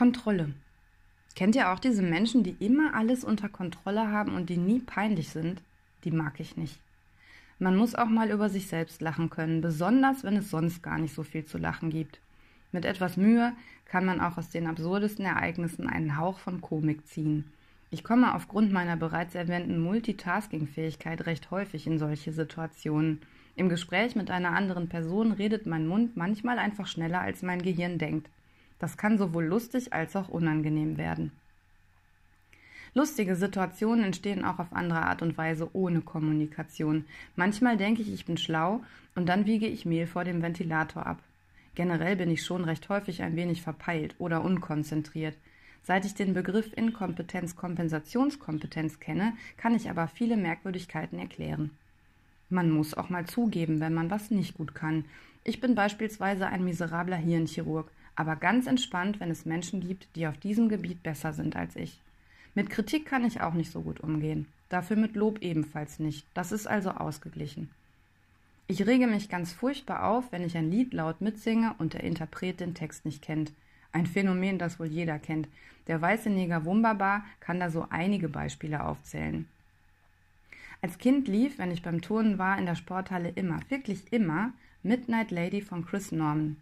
Kontrolle. Kennt ihr auch diese Menschen, die immer alles unter Kontrolle haben und die nie peinlich sind? Die mag ich nicht. Man muss auch mal über sich selbst lachen können, besonders wenn es sonst gar nicht so viel zu lachen gibt. Mit etwas Mühe kann man auch aus den absurdesten Ereignissen einen Hauch von Komik ziehen. Ich komme aufgrund meiner bereits erwähnten Multitasking-Fähigkeit recht häufig in solche Situationen. Im Gespräch mit einer anderen Person redet mein Mund manchmal einfach schneller, als mein Gehirn denkt. Das kann sowohl lustig als auch unangenehm werden. Lustige Situationen entstehen auch auf andere Art und Weise ohne Kommunikation. Manchmal denke ich, ich bin schlau und dann wiege ich Mehl vor dem Ventilator ab. Generell bin ich schon recht häufig ein wenig verpeilt oder unkonzentriert. Seit ich den Begriff Inkompetenz-Kompensationskompetenz kenne, kann ich aber viele Merkwürdigkeiten erklären. Man muss auch mal zugeben, wenn man was nicht gut kann. Ich bin beispielsweise ein miserabler Hirnchirurg aber ganz entspannt, wenn es Menschen gibt, die auf diesem Gebiet besser sind als ich. Mit Kritik kann ich auch nicht so gut umgehen, dafür mit Lob ebenfalls nicht, das ist also ausgeglichen. Ich rege mich ganz furchtbar auf, wenn ich ein Lied laut mitsinge und der Interpret den Text nicht kennt. Ein Phänomen, das wohl jeder kennt. Der weiße Neger Wunderbar kann da so einige Beispiele aufzählen. Als Kind lief, wenn ich beim Turnen war, in der Sporthalle immer, wirklich immer, Midnight Lady von Chris Norman.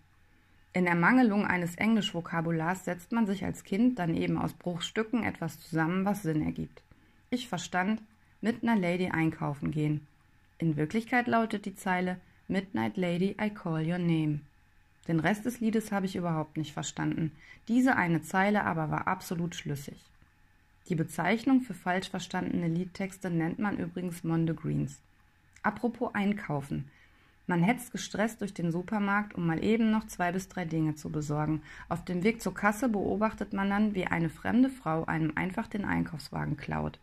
In Ermangelung eines Englischvokabulars setzt man sich als Kind dann eben aus Bruchstücken etwas zusammen, was Sinn ergibt. Ich verstand mit einer Lady einkaufen gehen. In Wirklichkeit lautet die Zeile Midnight Lady, I call your name. Den Rest des Liedes habe ich überhaupt nicht verstanden. Diese eine Zeile aber war absolut schlüssig. Die Bezeichnung für falsch verstandene Liedtexte nennt man übrigens Monde Greens. Apropos Einkaufen. Man hetzt gestresst durch den Supermarkt, um mal eben noch zwei bis drei Dinge zu besorgen. Auf dem Weg zur Kasse beobachtet man dann, wie eine fremde Frau einem einfach den Einkaufswagen klaut.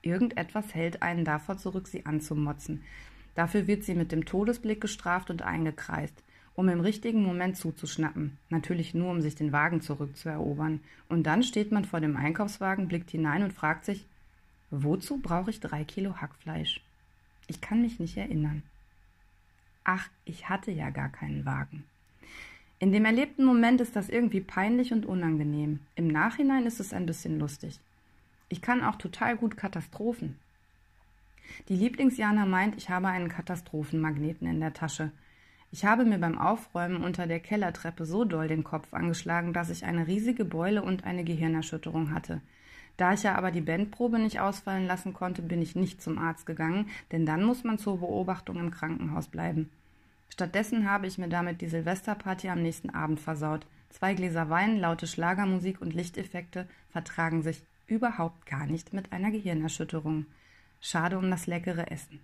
Irgendetwas hält einen davor zurück, sie anzumotzen. Dafür wird sie mit dem Todesblick gestraft und eingekreist, um im richtigen Moment zuzuschnappen. Natürlich nur, um sich den Wagen zurückzuerobern. Und dann steht man vor dem Einkaufswagen, blickt hinein und fragt sich, wozu brauche ich drei Kilo Hackfleisch? Ich kann mich nicht erinnern ach, ich hatte ja gar keinen Wagen. In dem erlebten Moment ist das irgendwie peinlich und unangenehm. Im Nachhinein ist es ein bisschen lustig. Ich kann auch total gut Katastrophen. Die Lieblingsjana meint, ich habe einen Katastrophenmagneten in der Tasche. Ich habe mir beim Aufräumen unter der Kellertreppe so doll den Kopf angeschlagen, dass ich eine riesige Beule und eine Gehirnerschütterung hatte. Da ich ja aber die Bandprobe nicht ausfallen lassen konnte, bin ich nicht zum Arzt gegangen, denn dann muss man zur Beobachtung im Krankenhaus bleiben. Stattdessen habe ich mir damit die Silvesterparty am nächsten Abend versaut. Zwei Gläser Wein, laute Schlagermusik und Lichteffekte vertragen sich überhaupt gar nicht mit einer Gehirnerschütterung. Schade um das leckere Essen.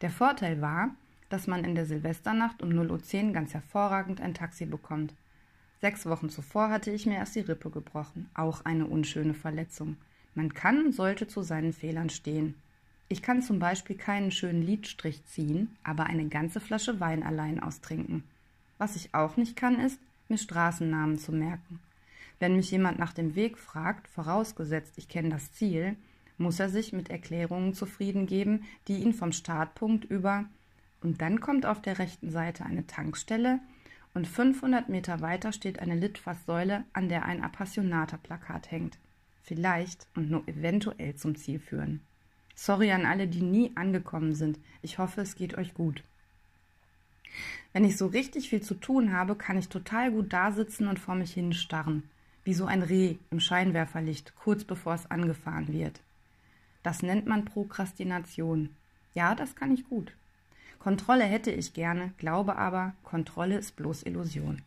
Der Vorteil war, dass man in der Silvesternacht um 0.10 Uhr ganz hervorragend ein Taxi bekommt. Sechs Wochen zuvor hatte ich mir erst die Rippe gebrochen, auch eine unschöne Verletzung. Man kann und sollte zu seinen Fehlern stehen. Ich kann zum Beispiel keinen schönen Lidstrich ziehen, aber eine ganze Flasche Wein allein austrinken. Was ich auch nicht kann, ist, mir Straßennamen zu merken. Wenn mich jemand nach dem Weg fragt, vorausgesetzt ich kenne das Ziel, muss er sich mit Erklärungen zufrieden geben, die ihn vom Startpunkt über und dann kommt auf der rechten Seite eine Tankstelle, und 500 Meter weiter steht eine Litfaßsäule, an der ein Appassionata-Plakat hängt. Vielleicht und nur eventuell zum Ziel führen. Sorry an alle, die nie angekommen sind. Ich hoffe, es geht euch gut. Wenn ich so richtig viel zu tun habe, kann ich total gut dasitzen und vor mich hinstarren, wie so ein Reh im Scheinwerferlicht, kurz bevor es angefahren wird. Das nennt man Prokrastination. Ja, das kann ich gut. Kontrolle hätte ich gerne, glaube aber, Kontrolle ist bloß Illusion.